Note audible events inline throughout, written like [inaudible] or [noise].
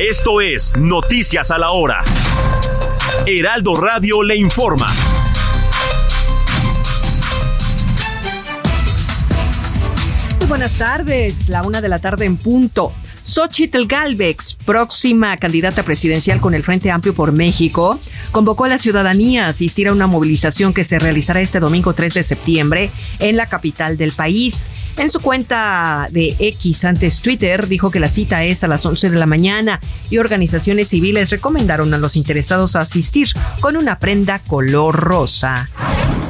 Esto es Noticias a la Hora. Heraldo Radio le informa. Buenas tardes, la una de la tarde en punto. Xochitl Galvez, próxima candidata presidencial con el Frente Amplio por México, convocó a la ciudadanía a asistir a una movilización que se realizará este domingo 3 de septiembre en la capital del país. En su cuenta de X antes Twitter dijo que la cita es a las 11 de la mañana y organizaciones civiles recomendaron a los interesados a asistir con una prenda color rosa.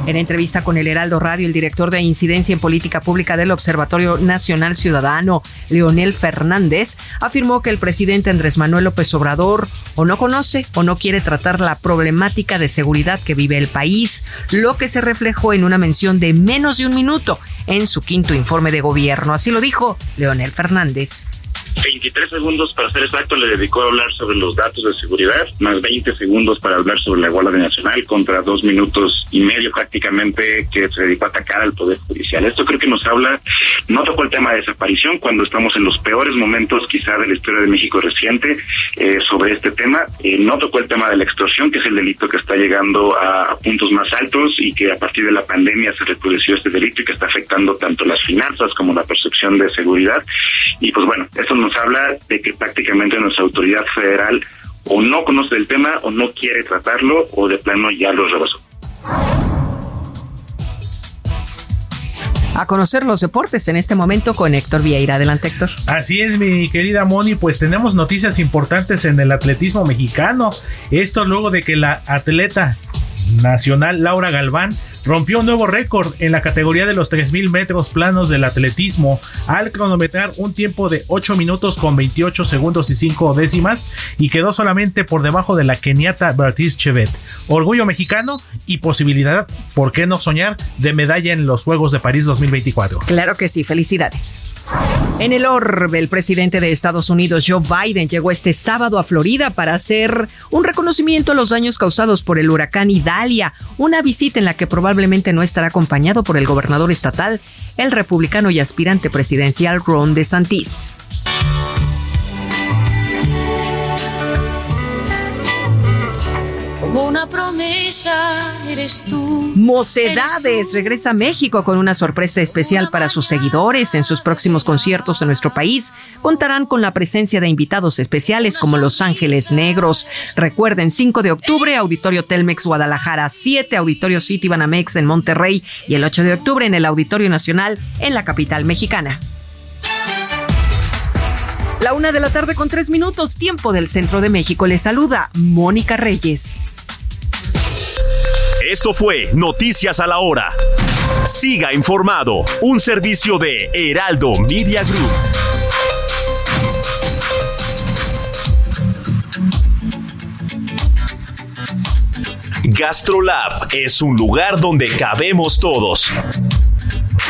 En entrevista con el Heraldo Radio, el director de Incidencia en Política Pública del Observatorio Nacional Ciudadano, Leonel Fernández, afirmó que el presidente Andrés Manuel López Obrador o no conoce o no quiere tratar la problemática de seguridad que vive el país, lo que se reflejó en una mención de menos de un minuto en su quinto informe de gobierno. Así lo dijo Leonel Fernández. 23 segundos para ser exacto le dedicó a hablar sobre los datos de seguridad, más 20 segundos para hablar sobre la Guardia Nacional contra dos minutos y medio prácticamente que se dedicó a atacar al Poder Judicial. Esto creo que nos habla, no tocó el tema de desaparición cuando estamos en los peores momentos quizá de la historia de México reciente eh, sobre este tema, eh, no tocó el tema de la extorsión, que es el delito que está llegando a, puntos más altos y que a partir de la pandemia se recrudeció este delito y que está afectando tanto las finanzas como la percepción de seguridad. Y pues bueno, eso nos habla de que prácticamente nuestra autoridad federal o no conoce el tema o no quiere tratarlo o de plano ya lo rebasó. A conocer los deportes en este momento con Héctor Vieira. Adelante, Héctor. Así es, mi querida Moni, pues tenemos noticias importantes en el atletismo mexicano. Esto luego de que la atleta nacional Laura Galván rompió un nuevo récord en la categoría de los 3.000 metros planos del atletismo al cronometrar un tiempo de 8 minutos con 28 segundos y 5 décimas y quedó solamente por debajo de la keniata Beatriz Chevet. Orgullo mexicano y posibilidad, ¿por qué no soñar?, de medalla en los Juegos de París 2024. Claro que sí, felicidades. En el orbe, el presidente de Estados Unidos, Joe Biden, llegó este sábado a Florida para hacer un reconocimiento a los daños causados por el huracán Idalia, una visita en la que probablemente no estará acompañado por el gobernador estatal, el republicano y aspirante presidencial Ron DeSantis. Una promesa eres tú. Mocedades regresa a México con una sorpresa especial para sus seguidores. En sus próximos conciertos en nuestro país contarán con la presencia de invitados especiales como Los Ángeles Negros. Recuerden, 5 de octubre, Auditorio Telmex Guadalajara, 7 Auditorio City Banamex en Monterrey y el 8 de octubre en el Auditorio Nacional en la capital mexicana. La una de la tarde con tres minutos, tiempo del centro de México. Les saluda Mónica Reyes. Esto fue Noticias a la Hora. Siga informado, un servicio de Heraldo Media Group. GastroLab es un lugar donde cabemos todos.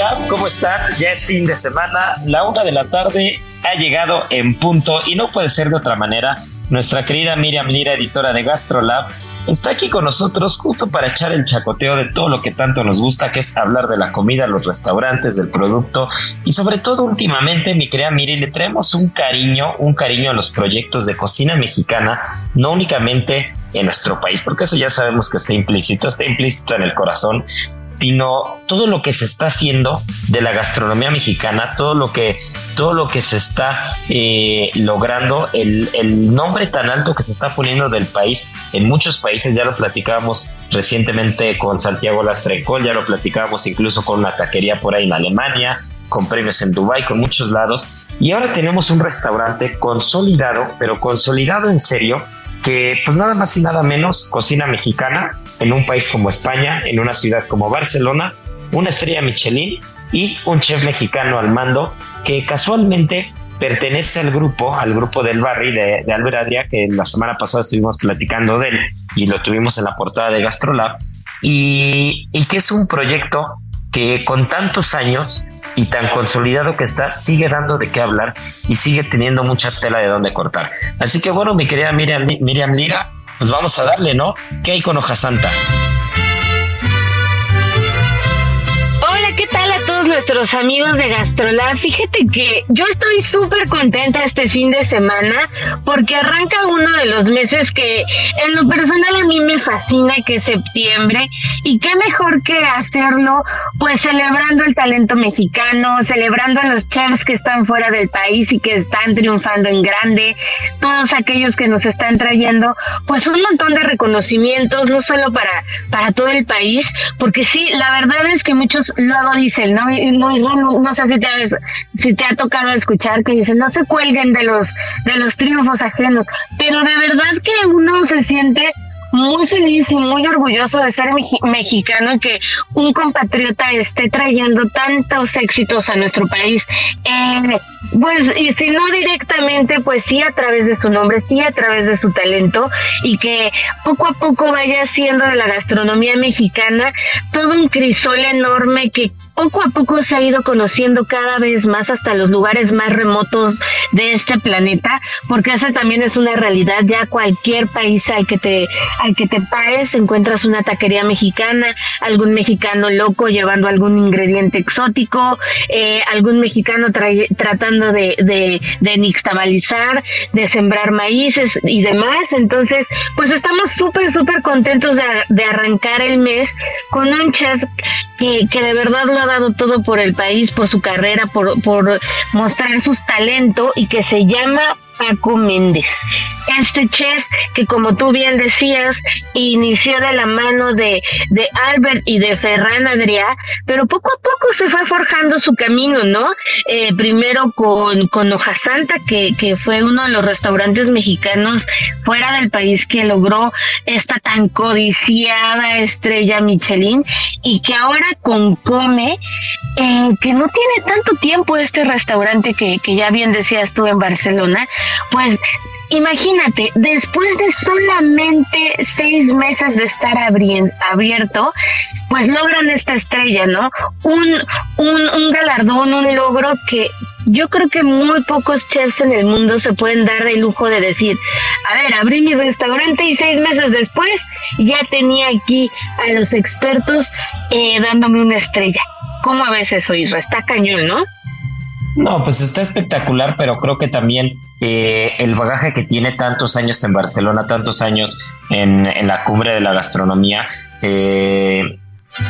GastroLab, ¿cómo están? Ya es fin de semana, la una de la tarde ha llegado en punto y no puede ser de otra manera. Nuestra querida Miriam Lira, editora de GastroLab, está aquí con nosotros justo para echar el chacoteo de todo lo que tanto nos gusta, que es hablar de la comida, los restaurantes, del producto y sobre todo últimamente, mi querida Miri, le traemos un cariño, un cariño a los proyectos de cocina mexicana, no únicamente en nuestro país, porque eso ya sabemos que está implícito, está implícito en el corazón, sino todo lo que se está haciendo de la gastronomía mexicana, todo lo que, todo lo que se está eh, logrando, el, el, nombre tan alto que se está poniendo del país en muchos países, ya lo platicábamos recientemente con Santiago Lastrecol, ya lo platicábamos incluso con una taquería por ahí en Alemania, con premios en Dubai, con muchos lados, y ahora tenemos un restaurante consolidado, pero consolidado en serio, que pues nada más y nada menos cocina mexicana en un país como España, en una ciudad como Barcelona, una estrella Michelin y un chef mexicano al mando que casualmente pertenece al grupo, al grupo del Barry de, de Albert Adria, que la semana pasada estuvimos platicando de él y lo tuvimos en la portada de Gastrolab, y, y que es un proyecto que con tantos años y tan consolidado que está, sigue dando de qué hablar y sigue teniendo mucha tela de dónde cortar. Así que bueno, mi querida Miriam, Miriam Lira, pues vamos a darle, ¿no? ¿Qué hay con Hoja Santa? Nuestros amigos de Gastrolab. Fíjate que yo estoy súper contenta este fin de semana porque arranca uno de los meses que en lo personal a mí me fascina, que es septiembre. Y qué mejor que hacerlo pues celebrando el talento mexicano, celebrando a los chefs que están fuera del país y que están triunfando en grande, todos aquellos que nos están trayendo pues un montón de reconocimientos, no solo para, para todo el país, porque sí, la verdad es que muchos luego dicen, ¿no? No, no, sé si te, si te ha tocado escuchar que dicen, no se cuelguen de los, de los triunfos ajenos, pero de verdad que uno se siente muy feliz y muy orgulloso de ser mexicano y que un compatriota esté trayendo tantos éxitos a nuestro país. Eh, pues, y si no directamente, pues sí a través de su nombre, sí a través de su talento y que poco a poco vaya haciendo de la gastronomía mexicana todo un crisol enorme que poco a poco se ha ido conociendo cada vez más hasta los lugares más remotos de este planeta, porque esa también es una realidad. Ya cualquier país al que te, al que te pares encuentras una taquería mexicana, algún mexicano loco llevando algún ingrediente exótico, eh, algún mexicano tratando de, de, de nixtamalizar, de sembrar maíces y demás. Entonces, pues estamos súper, súper contentos de, de arrancar el mes con un chef que, que de verdad lo ha dado todo por el país, por su carrera, por, por mostrar sus talentos y que se llama Paco Méndez. Este chef que como tú bien decías, inició de la mano de, de Albert y de Ferran Adrià, pero poco a poco se fue forjando su camino, ¿no? Eh, primero con, con Hoja Santa, que, que fue uno de los restaurantes mexicanos fuera del país que logró esta tan codiciada estrella Michelin y que ahora con Come, eh, que no tiene tanto tiempo este restaurante que, que ya bien decías tú en Barcelona, pues imagínate, después de solamente seis meses de estar abierto, pues logran esta estrella, ¿no? Un, un, un galardón, un logro que yo creo que muy pocos chefs en el mundo se pueden dar el lujo de decir, a ver, abrí mi restaurante y seis meses después ya tenía aquí a los expertos eh, dándome una estrella. ¿Cómo a veces oír? Está cañón, ¿no? No, pues está espectacular, pero creo que también eh, el bagaje que tiene tantos años en Barcelona, tantos años en, la cumbre de la gastronomía, eh,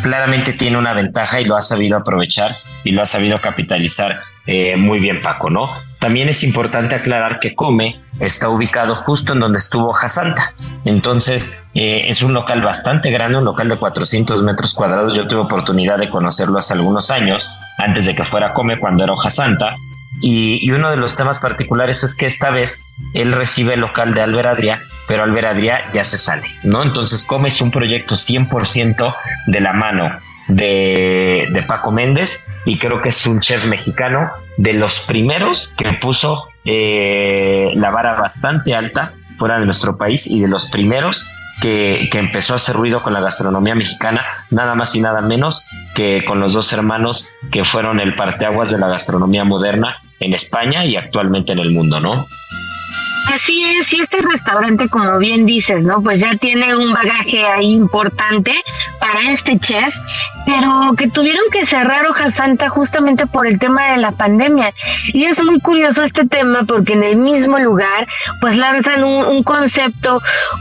claramente tiene una ventaja y lo ha sabido aprovechar y lo ha sabido capitalizar eh, muy bien Paco, ¿no? También es importante aclarar que Come está ubicado justo en donde estuvo Santa. Entonces es un local bastante grande, un local de 400 metros cuadrados. Yo tuve oportunidad de conocerlo hace algunos años, antes de que fuera Come, cuando era Hoja Santa. Y, uno de los temas particulares es que esta vez él recibe el local de Albert Adria, pero Albert Adria ya se sale, ¿no? Entonces Comes un proyecto 100% de la mano de, de, Paco Méndez y creo que es un chef mexicano de los primeros que puso eh, la vara bastante alta fuera de nuestro país y de los primeros que, empezó a hacer ruido con la gastronomía mexicana, nada más y nada menos que con los dos hermanos que fueron el parteaguas de la gastronomía moderna en España y actualmente en el mundo, ¿no? Así es, y este restaurante, como bien dices, ¿no? Pues ya tiene un bagaje ahí importante para este chef, pero que tuvieron que cerrar Hoja Santa justamente por el tema de la pandemia. Y es muy curioso este tema porque en el mismo lugar, pues lanzan un, concepto,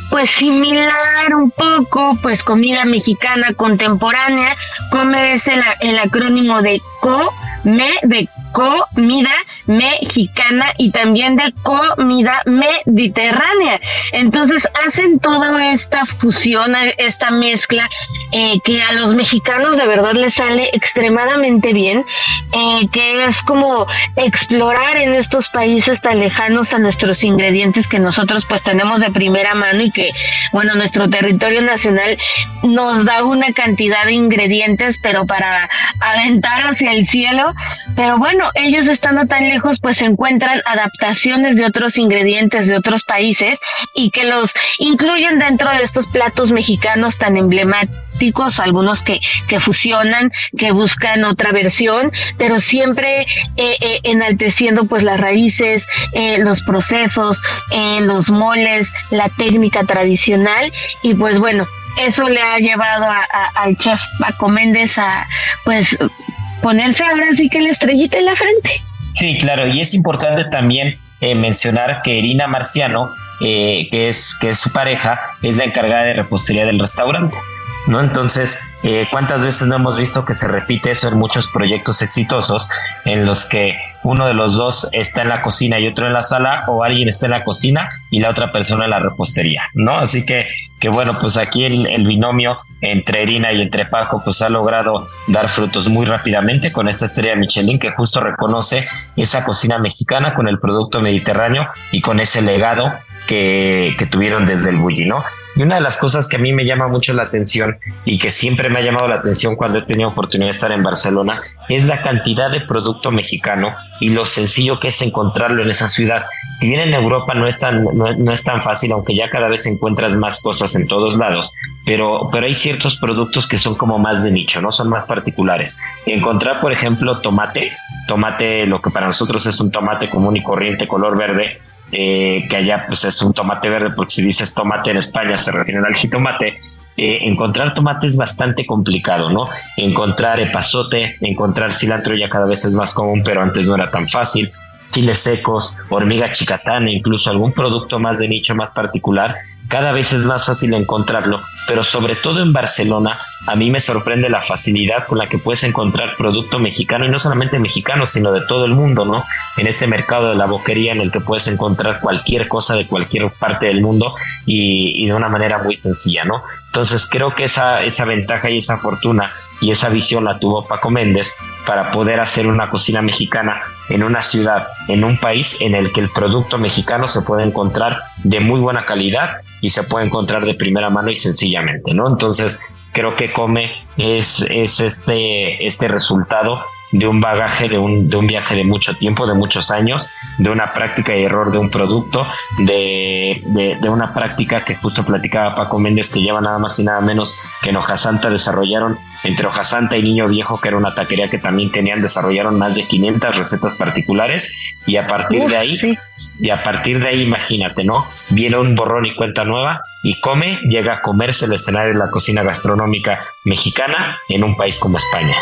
pues similar un poco, pues comida mexicana contemporánea, come es el, el acrónimo de CO, me, de comida mexicana y también de comida mediterránea. Entonces hacen toda esta fusión, esta mezcla eh, que a los mexicanos de verdad les sale extremadamente bien, eh, que es como explorar en estos países tan lejanos a nuestros ingredientes que nosotros pues tenemos de primera mano y que bueno nuestro territorio nacional nos da una cantidad de ingredientes pero para aventar hacia el cielo, pero bueno ellos estando tan lejos, pues encuentran adaptaciones de otros ingredientes de otros países y que los incluyen dentro de estos platos mexicanos tan emblemáticos, algunos que, que fusionan, que buscan otra versión, pero siempre eh, eh, enalteciendo pues las raíces, eh, los procesos, los moles, la técnica tradicional. Y pues bueno, eso le ha llevado al chef Paco Méndez a pues ponerse ahora sí que la estrellita en la frente. Sí, claro, y es importante también eh, mencionar que Irina Marciano, eh, que, es, que es su pareja, es la encargada de repostería del restaurante. ¿No? Entonces, eh, ¿cuántas veces no hemos visto que se repite eso en muchos proyectos exitosos en los que uno de los dos está en la cocina y otro en la sala o alguien está en la cocina y la otra persona en la repostería, ¿no? Así que, que bueno, pues aquí el, binomio entre Irina y entre Paco pues ha logrado dar frutos muy rápidamente con esta estrella Michelin que justo reconoce esa cocina mexicana con el producto mediterráneo y con ese legado que, que tuvieron desde el Bulli, ¿no? Y una de las cosas que a mí me llama mucho la atención y que siempre me ha llamado la atención cuando he tenido oportunidad de estar en Barcelona es la cantidad de producto mexicano y lo sencillo que es encontrarlo en esa ciudad. Si bien en Europa no es tan, no, es tan fácil, aunque ya cada vez encuentras más cosas en todos lados, pero, pero hay ciertos productos que son como más de nicho, ¿no? Son más particulares. Encontrar, por ejemplo, tomate, tomate, lo que para nosotros es un tomate común y corriente, color verde, eh, que allá pues es un tomate verde, porque si dices tomate en España se refieren al jitomate. Eh, encontrar tomate es bastante complicado, ¿no? Encontrar epazote, encontrar cilantro ya cada vez es más común, pero antes no era tan fácil. Chiles secos, hormiga chicatana, incluso algún producto más de nicho más particular, cada vez es más fácil encontrarlo, pero sobre todo en Barcelona, a mí me sorprende la facilidad con la que puedes encontrar producto mexicano, y no solamente mexicano, sino de todo el mundo, ¿no? En ese mercado de la boquería en el que puedes encontrar cualquier cosa de cualquier parte del mundo y de una manera muy sencilla, ¿no? Entonces creo que esa, esa ventaja y esa fortuna y esa visión la tuvo Paco Méndez para poder hacer una cocina mexicana en una ciudad, en un país en el que el producto mexicano se puede encontrar de muy buena calidad y se puede encontrar de primera mano y sencillamente, ¿no? Entonces creo que Come es, es este, este resultado de un bagaje, de un, de un viaje de mucho tiempo, de muchos años, de una práctica y error de un producto, de, de, una práctica que justo platicaba Paco Méndez, que lleva nada más y nada menos que en Hojasanta desarrollaron, entre Hojasanta y Niño Viejo, que era una taquería que también tenían, desarrollaron más de 500 recetas particulares y a partir de ahí, y a partir de ahí, imagínate, ¿no? Viene un borrón y cuenta nueva y come, llega a comerse el escenario de la cocina gastronómica mexicana en un país como España.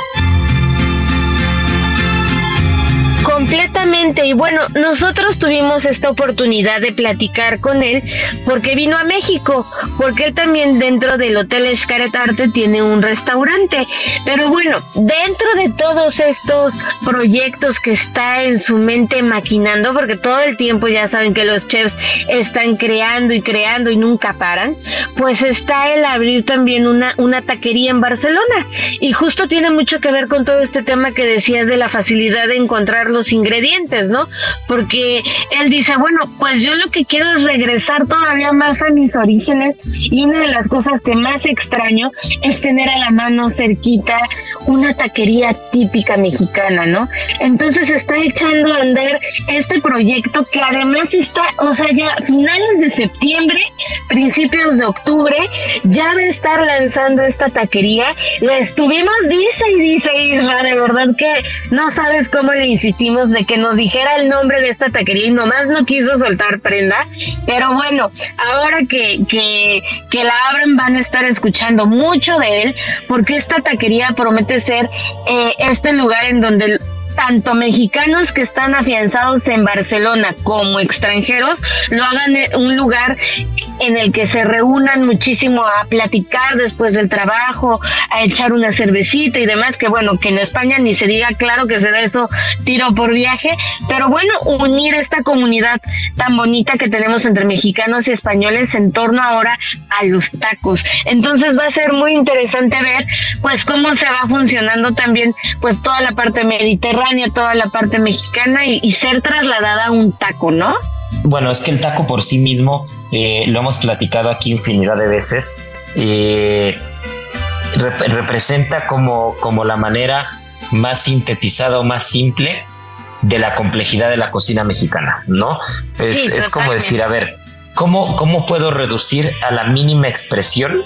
México. Completamente. Y bueno, nosotros tuvimos esta oportunidad de platicar con él porque vino a México, porque él también dentro del Hotel Xcaret Arte tiene un restaurante. Pero bueno, dentro de todos estos proyectos que está en su mente maquinando, porque todo el tiempo ya saben que los chefs están creando y creando y nunca paran, pues está el abrir también una, una taquería en Barcelona. Y justo tiene mucho que ver con todo este tema que decías de la facilidad de encontrar los ingredientes, ¿no? Porque él dice, bueno, pues yo lo que quiero es regresar todavía más a mis orígenes y una de las cosas que más extraño es tener a la mano cerquita una taquería típica mexicana, ¿no? Entonces está echando a andar este proyecto que además está, o sea, ya finales de septiembre, principios de octubre, ya va a estar lanzando esta taquería. Le estuvimos, dice y dice Isra, de verdad que no sabes cómo le insistimos de que nos dijera el nombre de esta taquería y nomás no quiso soltar prenda. Pero bueno, ahora que, que, que la abren van a estar escuchando mucho de él porque esta taquería promete ser eh, este lugar en donde tanto mexicanos que están afianzados en Barcelona como extranjeros lo hagan un lugar en el que se reúnan muchísimo a platicar después del trabajo, a echar una cervecita y demás, que bueno, que en España ni se diga claro que se da eso tiro por viaje, pero bueno, unir esta comunidad tan bonita que tenemos entre mexicanos y españoles en torno ahora a los tacos. Entonces va a ser muy interesante ver pues cómo se va funcionando también pues toda la parte mediterránea toda la parte mexicana y, ser trasladada a un taco, ¿no? Bueno, es que el taco por sí mismo, eh, lo hemos platicado aquí infinidad de veces, eh, representa como, como la manera más sintetizada o más simple de la complejidad de la cocina mexicana, ¿no? Es, es como decir, a ver, ¿cómo, ¿cómo puedo reducir a la mínima expresión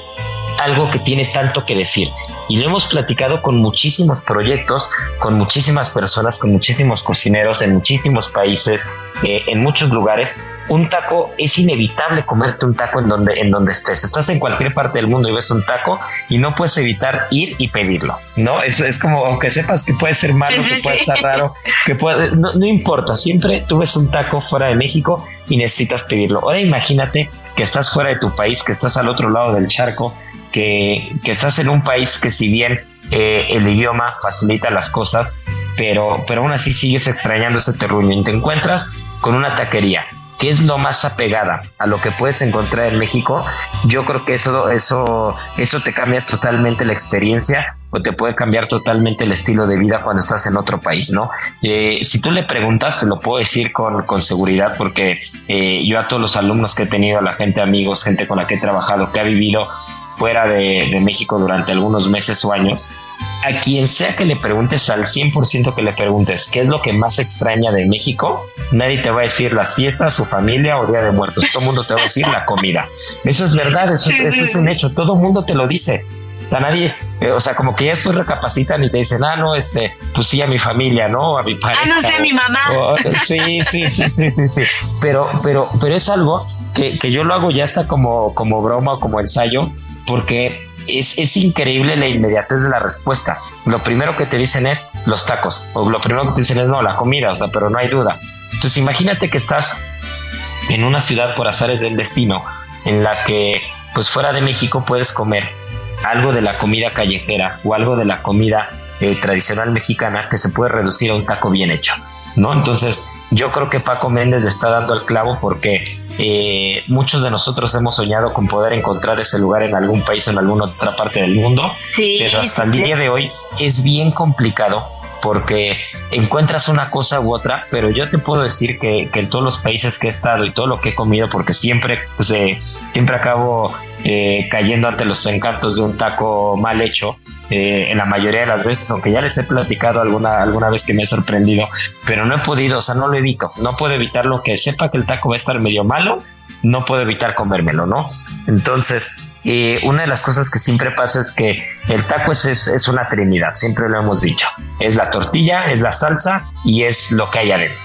algo que tiene tanto que decir? Y lo hemos platicado con muchísimos proyectos, con muchísimas personas, con muchísimos cocineros en muchísimos países, eh, en muchos lugares. Un taco es inevitable comerte un taco en donde, en donde estés. Estás en cualquier parte del mundo y ves un taco y no puedes evitar ir y pedirlo, ¿no? Es, es como, aunque sepas que puede ser malo, que puede estar raro, [laughs] que puede, no, no importa, siempre tú ves un taco fuera de México y necesitas pedirlo. Ahora imagínate que estás fuera de tu país, que estás al otro lado del charco, que, estás en un país que si bien eh, el idioma facilita las cosas, pero, pero aún así sigues extrañando ese terruño y te encuentras con una taquería que es lo más apegada a lo que puedes encontrar en México, yo creo que eso, eso, eso te cambia totalmente la experiencia o te puede cambiar totalmente el estilo de vida cuando estás en otro país, ¿no? Eh, si tú le preguntas, te lo puedo decir con, con seguridad, porque eh, yo a todos los alumnos que he tenido, a la gente, amigos, gente con la que he trabajado, que ha vivido fuera de, de México durante algunos meses o años, a quien sea que le preguntes, al 100% que le preguntes qué es lo que más extraña de México, nadie te va a decir las fiestas, su familia o Día de Muertos. Todo el mundo te va a decir la comida. Eso es verdad, eso, es un hecho. Todo el mundo te lo dice. O nadie, eh, o sea, como que ya después recapacitan y te dicen, ah, no, este, pues sí, a mi familia, ¿no? A mi pareja. Ah, no sé, a mi mamá. sí, sí, sí, sí, sí, sí. Pero, pero, pero es algo que, que yo lo hago ya hasta como, como broma o como ensayo, porque es, increíble la inmediatez de la respuesta. Lo primero que te dicen es los tacos, o lo primero que te dicen es no, la comida, o sea, pero no hay duda. Entonces imagínate que estás en una ciudad por azares del destino, en la que pues fuera de México puedes comer algo de la comida callejera o algo de la comida eh, tradicional mexicana que se puede reducir a un taco bien hecho, ¿no? Entonces yo creo que Paco Méndez le está dando el clavo porque eh, muchos de nosotros hemos soñado con poder encontrar ese lugar en algún país, en alguna otra parte del mundo, pero hasta el día de hoy es bien complicado porque encuentras una cosa u otra, pero yo te puedo decir que, en todos los países que he estado y todo lo que he comido, porque siempre, pues, eh, siempre acabo eh, cayendo ante los encantos de un taco mal hecho, eh, en la mayoría de las veces, aunque ya les he platicado alguna, alguna vez que me he sorprendido, pero no he podido, o sea, no lo evito, no puedo evitar lo que sepa que el taco va a estar medio malo, no puedo evitar comérmelo, ¿no? Entonces, y una de las cosas que siempre pasa es que el taco es, es, una trinidad, siempre lo hemos dicho. Es la tortilla, es la salsa y es lo que hay adentro.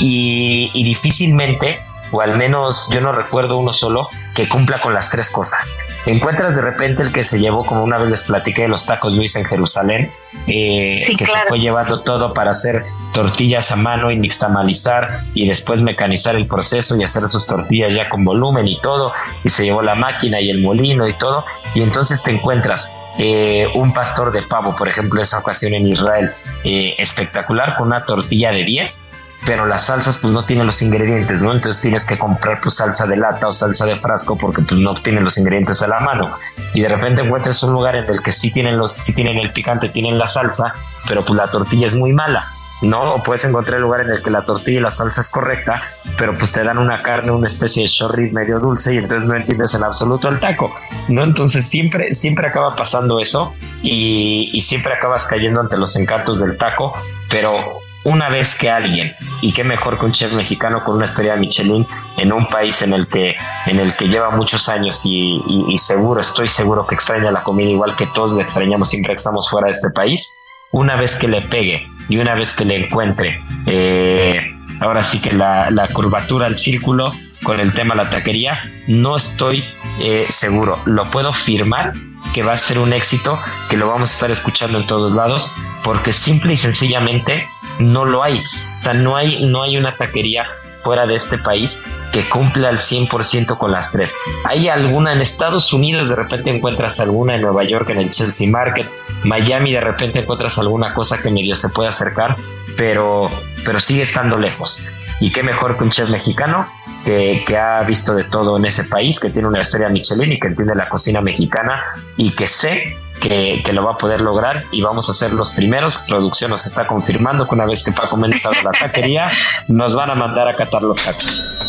Y difícilmente, o al menos yo no recuerdo uno solo, que cumpla con las tres cosas. Encuentras de repente el que se llevó, como una vez les platiqué de los tacos Luis en Jerusalén, eh, que se fue llevando todo para hacer tortillas a mano y nixtamalizar y después mecanizar el proceso y hacer sus tortillas ya con volumen y todo, y se llevó la máquina y el molino y todo, y entonces te encuentras eh, un pastor de pavo, por ejemplo, esa ocasión en Israel, eh, espectacular, con una tortilla de 10 pero las salsas pues no tienen los ingredientes, ¿no? Entonces tienes que comprar pues salsa de lata o salsa de frasco porque pues no tienen los ingredientes a la mano. Y de repente encuentras un lugar en el que sí tienen los sí tienen el picante, tienen la salsa, pero pues la tortilla es muy mala. ¿no? O puedes encontrar el lugar en el que la tortilla y la salsa es correcta, pero pues te dan una carne, una especie de chorri medio dulce y entonces no entiendes en absoluto el taco, ¿no? Entonces siempre, siempre acaba pasando eso y, y siempre acabas cayendo ante los encantos del taco, pero una vez que alguien, y qué mejor que un chef mexicano con una de Michelin en un país en el que, en el que lleva muchos años y, seguro, estoy seguro que extraña la comida igual que todos la extrañamos siempre que estamos fuera de este país, una vez que le pegue y una vez que le encuentre, eh, ahora sí que la, la curvatura al círculo con el tema de la taquería, no estoy eh, seguro. Lo puedo firmar que va a ser un éxito, que lo vamos a estar escuchando en todos lados, porque simple y sencillamente no lo hay. O sea, no hay, no hay una taquería fuera de este país que cumpla al 100% con las tres. Hay alguna en Estados Unidos, de repente encuentras alguna en Nueva York, en el Chelsea Market, Miami, de repente encuentras alguna cosa que medio se puede acercar, pero, pero sigue estando lejos. Y qué mejor que un chef mexicano que, que, ha visto de todo en ese país, que tiene una historia Michelin y que entiende la cocina mexicana y que sé que, que, lo va a poder lograr y vamos a ser los primeros. Producción nos está confirmando que una vez que Paco Méndez abra la taquería, [laughs] nos van a mandar a catar los tacos.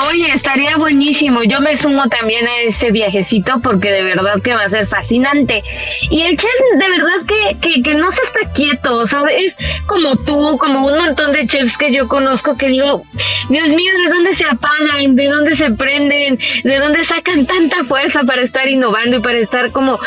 Oye, estaría buenísimo. Yo me sumo también a ese viajecito porque de verdad que va a ser fascinante. Y el chef de verdad que, que, que no se está quieto, o sea, es como tú, como un montón de chefs que yo conozco que digo, Dios mío, ¿de dónde se apagan? ¿De dónde se prenden? ¿De dónde sacan tanta fuerza para estar innovando y para estar como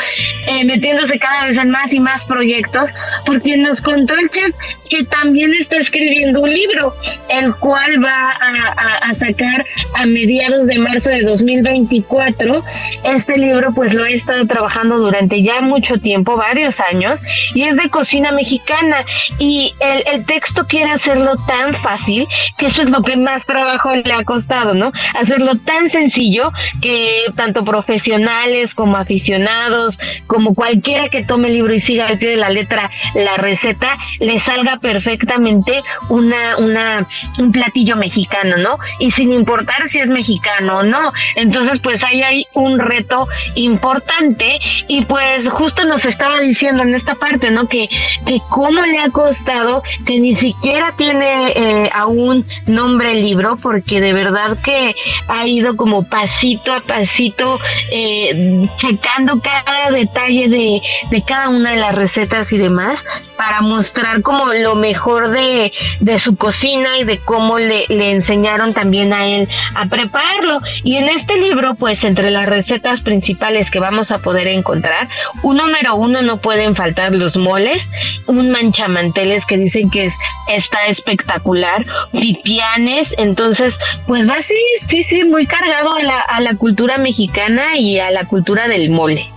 eh, metiéndose cada vez en más y más proyectos? Porque nos contó el chef que también está escribiendo un libro, el cual va a sacar a mediados de marzo de 2024. Este libro pues lo he estado trabajando durante ya mucho tiempo, varios años, y es de cocina mexicana. Y el, texto quiere hacerlo tan fácil, que eso es lo que más trabajo le ha costado, ¿no? Hacerlo tan sencillo que tanto profesionales como aficionados, como cualquiera que tome el libro y siga al pie de la letra la receta, le salga perfectamente una, una, un platillo mexicano, ¿no? Y sin importar si es mexicano o no. Entonces, pues ahí hay un reto importante y pues justo nos estaba diciendo en esta parte, ¿no? Que, que cómo le ha costado, que ni siquiera tiene eh, aún nombre el libro, porque de verdad que ha ido como pasito a pasito, eh, checando cada detalle de, de cada una de las recetas y demás, para mostrar como lo mejor de, de su cocina y de cómo le, le enseñaron también a él a prepararlo. Y en este libro, pues entre las recetas principales que vamos a poder encontrar, un número uno no pueden faltar los moles, un manchamanteles que dicen que es, está espectacular, pipianes, entonces pues va ser sí, sí, muy cargado a la, a la cultura mexicana y a la cultura del mole.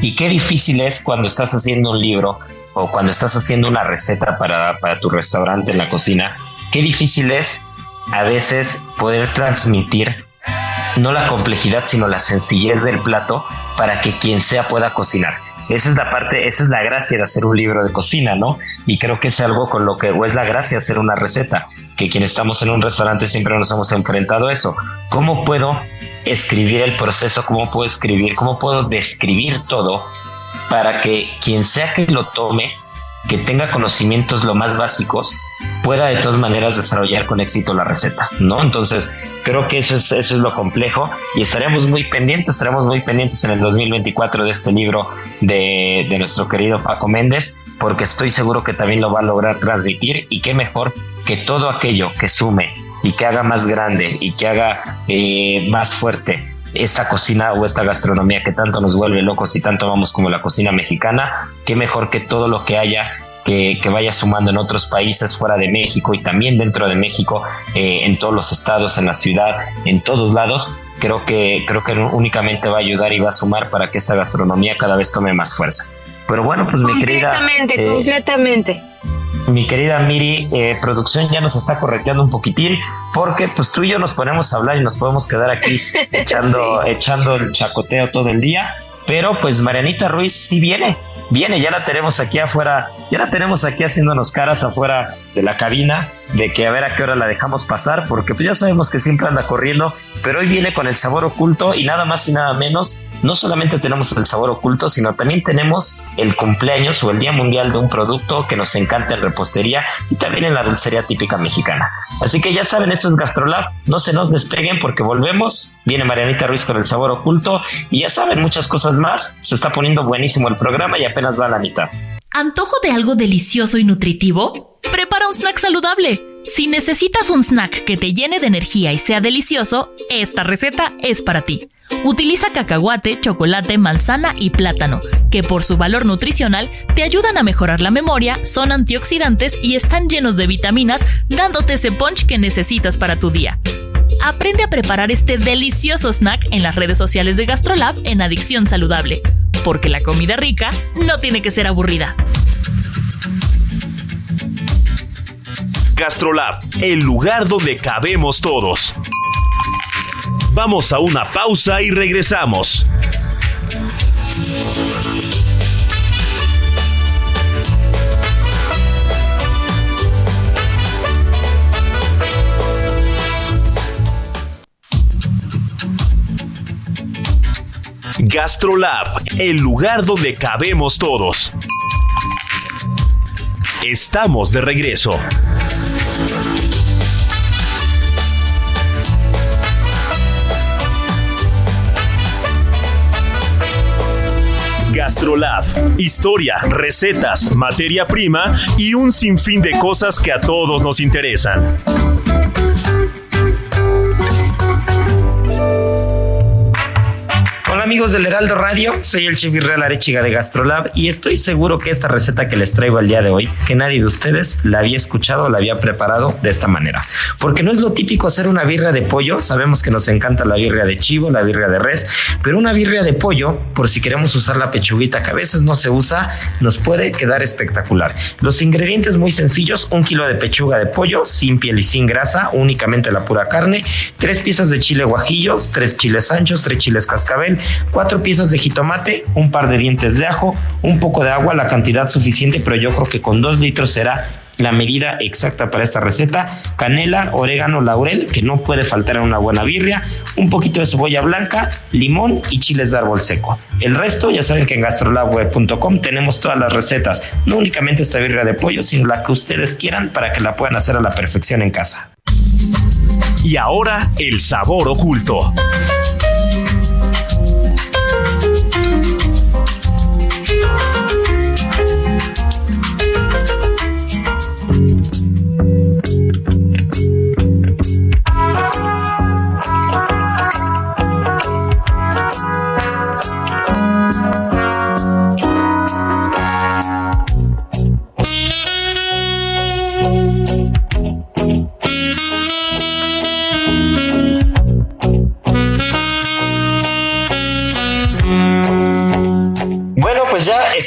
Y qué difícil es cuando estás haciendo un libro o cuando estás haciendo una receta para, para tu restaurante en la cocina, qué difícil es a veces poder transmitir no la complejidad, sino la sencillez del plato para que quien sea pueda cocinar. Esa es la parte, esa es la gracia de hacer un libro de cocina, ¿no? Y creo que es algo con lo que, o es la gracia hacer una receta, que quien estamos en un restaurante siempre nos hemos enfrentado a eso. ¿Cómo puedo escribir el proceso? ¿Cómo puedo escribir? ¿Cómo puedo describir todo para que quien sea que lo tome que tenga conocimientos lo más básicos, pueda de todas maneras desarrollar con éxito la receta, ¿no? Entonces, creo que eso es, eso es lo complejo y estaremos muy pendientes, estaremos muy pendientes en el 2024 de este libro de, de nuestro querido Paco Méndez, porque estoy seguro que también lo va a lograr transmitir y qué mejor que todo aquello que sume y que haga más grande y que haga eh, más fuerte esta cocina o esta gastronomía que tanto nos vuelve locos y tanto vamos como la cocina mexicana, qué mejor que todo lo que haya que, que, vaya sumando en otros países fuera de México y también dentro de México, eh, en todos los estados, en la ciudad, en todos lados, creo que, creo que únicamente va a ayudar y va a sumar para que esta gastronomía cada vez tome más fuerza. Pero bueno, pues mi querida... Completamente, eh, completamente mi querida Miri, eh, producción ya nos está correteando un poquitín porque pues tú y yo nos ponemos a hablar y nos podemos quedar aquí [laughs] echando, echando el chacoteo todo el día. Pero pues Marianita Ruiz sí viene, viene, ya la tenemos aquí afuera, ya la tenemos aquí haciéndonos caras afuera de la cabina, de que a ver a qué hora la dejamos pasar, porque pues ya sabemos que siempre anda corriendo, pero hoy viene con el sabor oculto y nada más y nada menos, no solamente tenemos el sabor oculto, sino también tenemos el cumpleaños o el Día Mundial de un producto que nos encanta en repostería y también en la dulcería típica mexicana. Así que ya saben, esto es Gastrolab, no se nos despeguen porque volvemos, viene Marianita Ruiz con el sabor oculto y ya saben muchas cosas más, se está poniendo buenísimo el programa y apenas va a la mitad. ¿Antojo de algo delicioso y nutritivo? Prepara un snack saludable. Si necesitas un snack que te llene de energía y sea delicioso, esta receta es para ti. Utiliza cacahuate, chocolate, manzana y plátano, que por su valor nutricional te ayudan a mejorar la memoria, son antioxidantes y están llenos de vitaminas, dándote ese punch que necesitas para tu día. Aprende a preparar este delicioso snack en las redes sociales de GastroLab en Adicción Saludable, porque la comida rica no tiene que ser aburrida. GastroLab, el lugar donde cabemos todos. Vamos a una pausa y regresamos. GastroLab, el lugar donde cabemos todos. Estamos de regreso. GastroLab. Historia, recetas, materia prima y un sinfín de cosas que a todos nos interesan. Amigos del Heraldo Radio, soy el chef Israel Arechiga de Gastrolab y estoy seguro que esta receta que les traigo el día de hoy, que nadie de ustedes la había escuchado, la había preparado de esta manera. Porque no es lo típico hacer una birria de pollo, sabemos que nos encanta la birria de chivo, la birria de res, pero una birria de pollo, por si queremos usar la pechuguita que a veces no se usa, nos puede quedar espectacular. Los ingredientes muy sencillos, un kilo de pechuga de pollo, sin piel y sin grasa, únicamente la pura carne, tres piezas de chile guajillo, tres chiles anchos, tres chiles cascabel, cuatro piezas de jitomate, un par de dientes de ajo, un poco de agua, la cantidad suficiente, pero yo creo que con dos litros será la medida exacta para esta receta, canela, orégano, laurel, que no puede faltar en una buena birria, un poquito de cebolla blanca, limón y chiles de árbol seco. El resto, ya saben que en gastrolabweb.com tenemos todas las recetas, no únicamente esta birria de pollo, sino la que ustedes quieran para que la puedan hacer a la perfección en casa. Y ahora, el sabor oculto.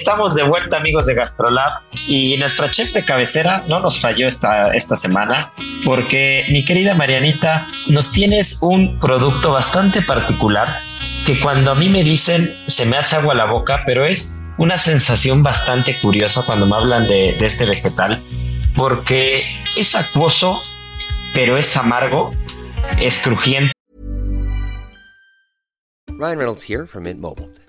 Estamos de vuelta amigos de Gastrolab y nuestra chef de cabecera no nos falló esta, esta semana porque mi querida Marianita nos tienes un producto bastante particular que cuando a mí me dicen se me hace agua la boca, pero es una sensación bastante curiosa cuando me hablan de, de este vegetal porque es acuoso, pero es amargo, es crujiente. Ryan Reynolds here from Mint Mobile.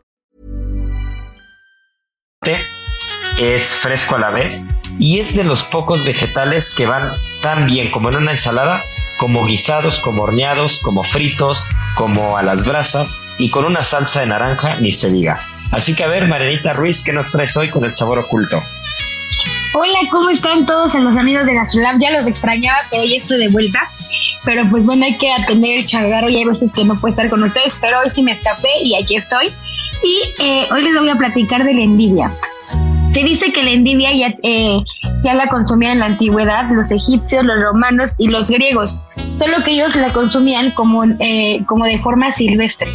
es fresco a la vez y es de los pocos vegetales que van tan bien como en una ensalada, como guisados, como horneados, como fritos, como a las brasas y con una salsa de naranja ni se diga. Así que a ver, Marianita Ruiz, ¿qué nos traes hoy con el sabor oculto? Hola, ¿cómo están todos en los amigos de Gastrolab? Ya los extrañaba, pero hoy estoy de vuelta. Pero pues bueno, hay que atender el chagarro y hay veces que no puedo estar con ustedes, pero hoy sí me escapé y aquí estoy. Y eh, hoy les voy a platicar de la envidia. Se dice que la envidia ya, eh, ya la consumían en la antigüedad los egipcios, los romanos y los griegos, solo que ellos la consumían como, eh, como de forma silvestre.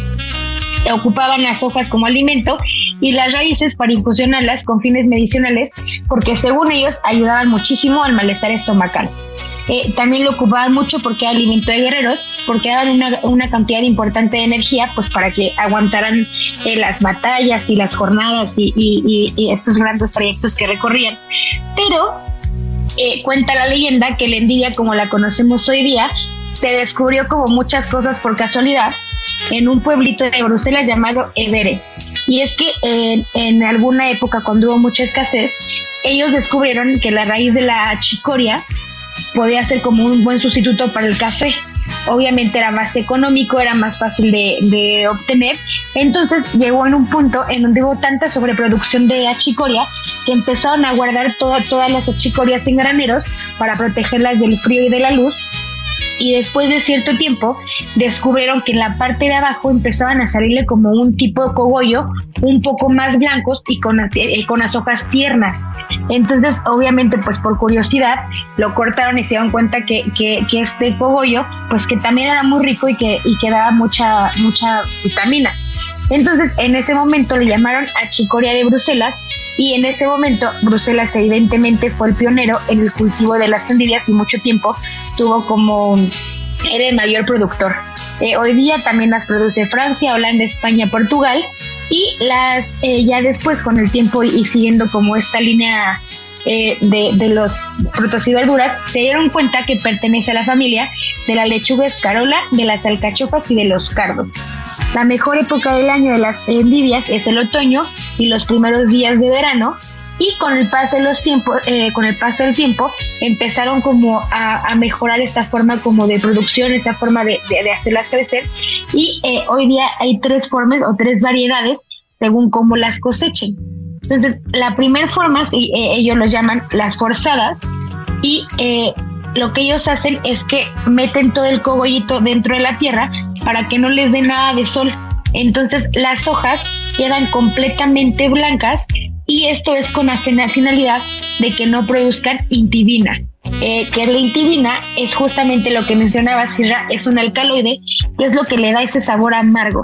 Ocupaban las hojas como alimento y las raíces para infusionarlas con fines medicinales porque según ellos ayudaban muchísimo al malestar estomacal. Eh, también lo ocupaban mucho porque era alimento de guerreros, porque daban una, una cantidad importante de energía pues para que aguantaran eh, las batallas y las jornadas y, y, estos grandes trayectos que recorrían. Pero eh, cuenta la leyenda que la envidia como la conocemos hoy día se descubrió como muchas cosas por casualidad en un pueblito de Bruselas llamado Evere. Y es que en, en alguna época, cuando hubo mucha escasez, ellos descubrieron que la raíz de la chicoria podía ser como un buen sustituto para el café. Obviamente era más económico, era más fácil de, obtener. Entonces llegó en un punto en donde hubo tanta sobreproducción de achicoria que empezaron a guardar todas las achicorias en graneros para protegerlas del frío y de la luz y después de cierto tiempo descubrieron que en la parte de abajo empezaban a salirle como un tipo de cogollo un poco más blancos y con, eh, con las hojas tiernas. Entonces, obviamente, pues por curiosidad, lo cortaron y se dieron cuenta que, que, este cogollo, pues que también era muy rico y que, y que daba mucha, mucha vitamina. Entonces, en ese momento le llamaron achicoria de Bruselas y en ese momento Bruselas evidentemente fue el pionero en el cultivo de las endivias y mucho tiempo tuvo como era el mayor productor. Eh, hoy día también las produce Francia, Holanda, España, Portugal y las eh, ya después con el tiempo y, siguiendo como esta línea eh, de, de, los frutos y verduras, se dieron cuenta que pertenece a la familia de la lechuga escarola, de las alcachofas y de los cardos. La mejor época del año de las endivias es el otoño y los primeros días de verano. Y con el paso de los tiempos, eh, con el paso del tiempo, empezaron como a, mejorar esta forma como de producción, esta forma de, hacerlas crecer. Y eh, hoy día hay tres formas o tres variedades según cómo las cosechen. Entonces, la primera forma, eh, ellos lo llaman las forzadas, y lo que ellos hacen es que meten todo el cogollito dentro de la tierra para que no les dé nada de sol. Entonces las hojas quedan completamente blancas y esto es con la finalidad de que no produzcan intibina. Eh, que la intibina es justamente lo que mencionaba Sierra, es un alcaloide, que es lo que le da ese sabor amargo.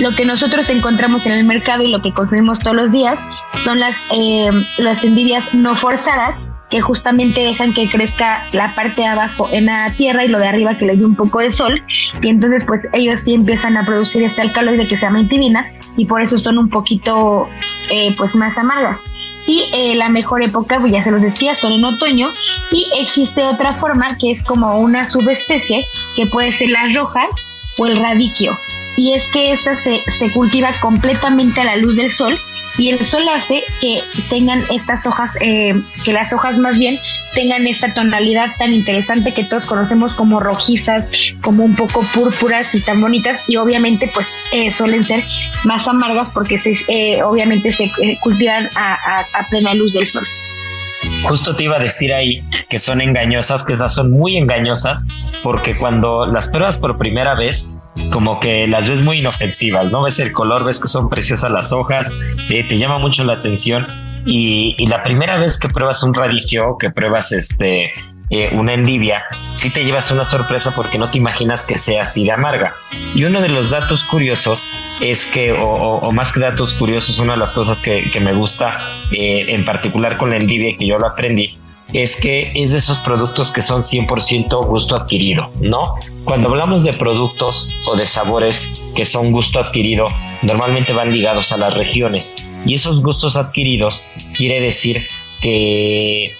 Lo que nosotros encontramos en el mercado y lo que consumimos todos los días son las, eh, las envidias no forzadas, que justamente dejan que crezca la parte de abajo en la tierra y lo de arriba que le dé un poco de sol y entonces pues ellos sí empiezan a producir este alcaloide que se llama intimina y por eso son un poquito eh, pues más amargas y eh, la mejor época, pues ya se los decía, son en otoño y existe otra forma que es como una subespecie que puede ser las rojas o el radiquio y es que esta se, se cultiva completamente a la luz del sol y el sol hace que tengan estas hojas, eh, que las hojas más bien tengan esta tonalidad tan interesante que todos conocemos como rojizas, como un poco púrpuras y tan bonitas y obviamente pues eh, suelen ser más amargas porque se, eh, obviamente se cultivan a, a plena luz del sol. Justo te iba a decir ahí que son engañosas, que esas son muy engañosas, porque cuando las pruebas por primera vez, como que las ves muy inofensivas, ¿no? Ves el color, ves que son preciosas las hojas, eh, te llama mucho la atención y, la primera vez que pruebas un radicio, que pruebas este eh, una endivia, sí te llevas una sorpresa porque no te imaginas que sea así de amarga. Y uno de los datos curiosos es que, o, más que datos curiosos, una de las cosas que, me gusta eh, en particular con la endivia que yo lo aprendí, es que es de esos productos que son 100% gusto adquirido, ¿no? Cuando hablamos de productos o de sabores que son gusto adquirido, normalmente van ligados a las regiones. Y esos gustos adquiridos quiere decir que,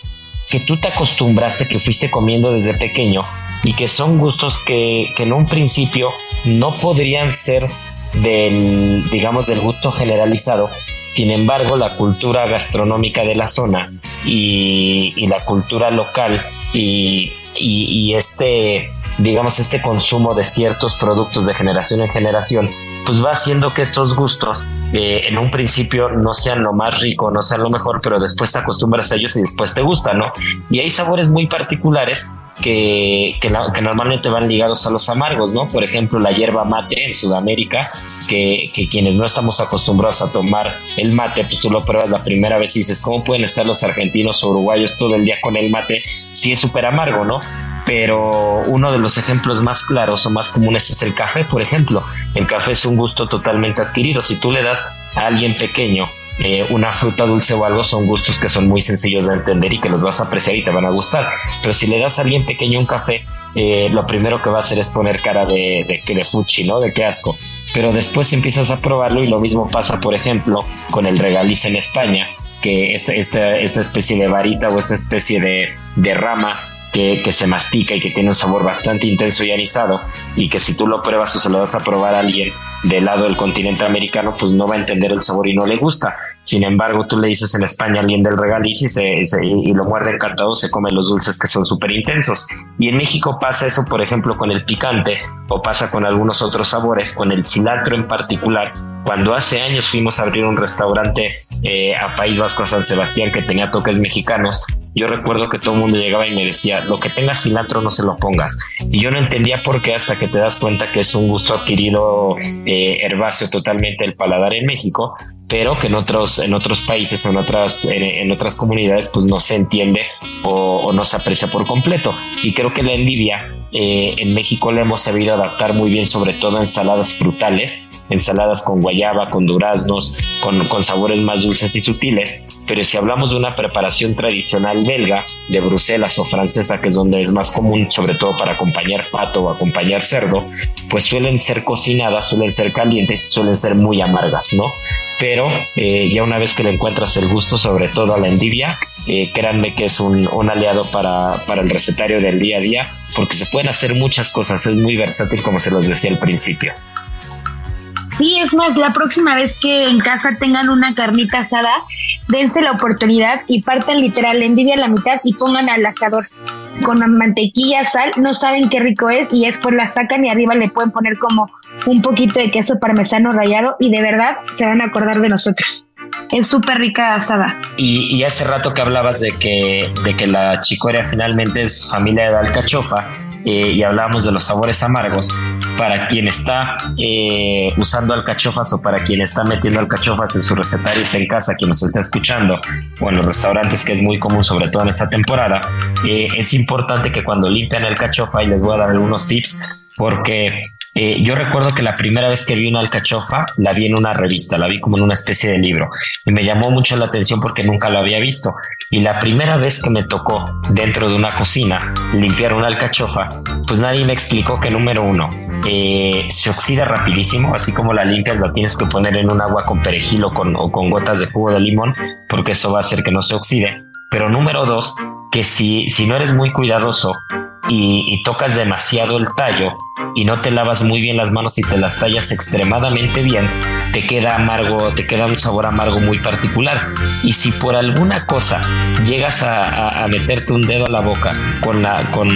que tú te acostumbraste, que fuiste comiendo desde pequeño y que son gustos que, que en un principio no podrían ser del, digamos, del gusto generalizado, sin embargo, la cultura gastronómica de la zona y, la cultura local y, este, digamos, este consumo de ciertos productos de generación en generación, pues va haciendo que estos gustos eh, en un principio no sean lo más rico, no sean lo mejor, pero después te acostumbras a ellos y después te gustan, ¿no? Y hay sabores muy particulares que, que, normalmente van ligados a los amargos, ¿no? Por ejemplo, la hierba mate en Sudamérica, que, que, quienes no estamos acostumbrados a tomar el mate, pues tú lo pruebas la primera vez y dices, ¿cómo pueden estar los argentinos o uruguayos todo el día con el mate? Sí es súper amargo, ¿no? Pero uno de los ejemplos más claros o más comunes es el café, por ejemplo. El café es un gusto totalmente adquirido. Si tú le das a alguien pequeño eh, una fruta dulce o algo son gustos que son muy sencillos de entender y que los vas a apreciar y te van a gustar. Pero si le das a alguien pequeño un café, eh, lo primero que va a hacer es poner cara de, de, de fuchi, ¿no? De qué asco. Pero después empiezas a probarlo y lo mismo pasa, por ejemplo, con el regaliz en España, que esta, esta, esta especie de varita o esta especie de, de rama que, que, se mastica y que tiene un sabor bastante intenso y anisado y que si tú lo pruebas o se lo das a probar a alguien del lado del continente americano, pues no va a entender el sabor y no le gusta. Sin embargo, tú le dices en España a alguien del regaliz y, se, y lo muerde encantado, se come los dulces que son súper intensos. Y en México pasa eso, por ejemplo, con el picante o pasa con algunos otros sabores, con el cilantro en particular. Cuando hace años fuimos a abrir un restaurante eh, a País Vasco, a San Sebastián, que tenía toques mexicanos, yo recuerdo que todo el mundo llegaba y me decía, lo que tenga cilantro no se lo pongas. Y yo no entendía por qué hasta que te das cuenta que es un gusto adquirido eh, herbáceo totalmente el paladar en México, pero que en otros, en otros países, en otras, en, otras comunidades, pues no se entiende o, no se aprecia por completo. Y creo que la endivia eh, en México la hemos sabido adaptar muy bien, sobre todo en ensaladas frutales, ensaladas con guayaba, con duraznos, con, con sabores más dulces y sutiles. Pero si hablamos de una preparación tradicional belga, de Bruselas o francesa, que es donde es más común, sobre todo para acompañar pato o acompañar cerdo, pues suelen ser cocinadas, suelen ser calientes y suelen ser muy amargas, ¿no? Pero eh, ya una vez que le encuentras el gusto, sobre todo a la endivia, eh, créanme que es un, un aliado para, para, el recetario del día a día, porque se pueden hacer muchas cosas, es muy versátil como se los decía al principio. Sí, es más, la próxima vez que en casa tengan una carnita asada, dense la oportunidad y partan literal endivia a la mitad y pongan al asador con mantequilla, sal, no saben qué rico es y después la sacan y arriba le pueden poner como un poquito de queso parmesano rallado y de verdad se van a acordar de nosotros. Es súper rica asada. Y, y, hace rato que hablabas de que, de que la chicoria finalmente es familia de alcachofa, eh, y hablábamos de los sabores amargos, para quien está eh, usando alcachofas o para quien está metiendo alcachofas en sus recetarios en casa, quien nos está escuchando, o en los restaurantes, que es muy común, sobre todo en esta temporada, eh, es importante que cuando limpian alcachofa, y les voy a dar algunos tips, porque eh, yo recuerdo que la primera vez que vi una alcachofa la vi en una revista, la vi como en una especie de libro y me llamó mucho la atención porque nunca lo había visto. Y la primera vez que me tocó dentro de una cocina limpiar una alcachofa, pues nadie me explicó que número uno, eh, se oxida rapidísimo, así como la limpias la tienes que poner en un agua con perejil o con, o con gotas de jugo de limón porque eso va a hacer que no se oxide. Pero número dos, que si, si no eres muy cuidadoso, y, tocas demasiado el tallo y no te lavas muy bien las manos y te las tallas extremadamente bien, te queda amargo, te queda un sabor amargo muy particular. Y si por alguna cosa llegas a, meterte un dedo a la boca con, la, con,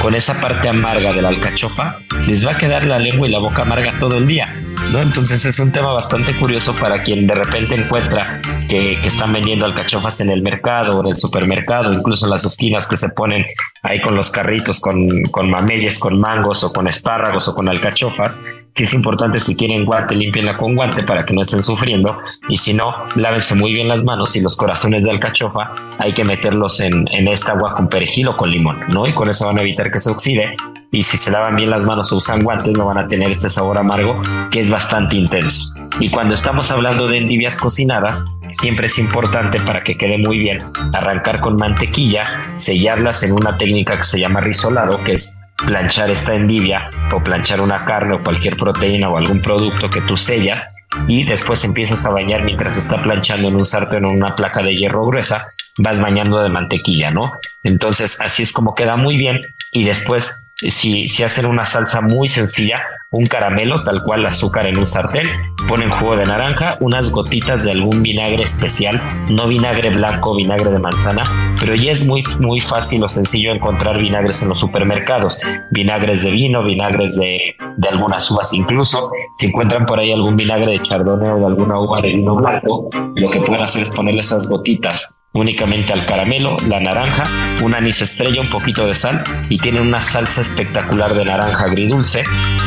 con esa parte amarga de la alcachofa, les va a quedar la lengua y la boca amarga todo el día. ¿No? Entonces es un tema bastante curioso para quien de repente encuentra que, que, están vendiendo alcachofas en el mercado o en el supermercado, incluso en las esquinas que se ponen ahí con los carritos, con, con mameyes, con mangos o con espárragos o con alcachofas. Si es importante, si tienen guante, limpienla con guante para que no estén sufriendo. Y si no, lávense muy bien las manos y los corazones de alcachofa hay que meterlos en, en esta agua con perejil o con limón, ¿no? Y con eso van a evitar que se oxide. Y si se lavan bien las manos o usan guantes, no van a tener este sabor amargo que es bastante intenso. Y cuando estamos hablando de endivias cocinadas, siempre es importante para que quede muy bien arrancar con mantequilla, sellarlas en una técnica que se llama risolado, que es planchar esta endivia o planchar una carne o cualquier proteína o algún producto que tú sellas y después empiezas a bañar mientras está planchando en un sartén o en una placa de hierro gruesa, vas bañando de mantequilla, ¿no? Entonces así es como queda muy bien y después si, si hacen una salsa muy sencilla, un caramelo, tal cual azúcar en un sartén, ponen jugo de naranja, unas gotitas de algún vinagre especial, no vinagre blanco, vinagre de manzana, pero ya es muy, muy fácil o sencillo encontrar vinagres en los supermercados, vinagres de vino, vinagres de, de algunas uvas incluso, si encuentran por ahí algún vinagre de chardonnay o de alguna uva de vino blanco, lo que pueden hacer es ponerle esas gotitas únicamente al caramelo, la naranja, un anís estrella, un poquito de sal y tienen una salsa espectacular de naranja agridulce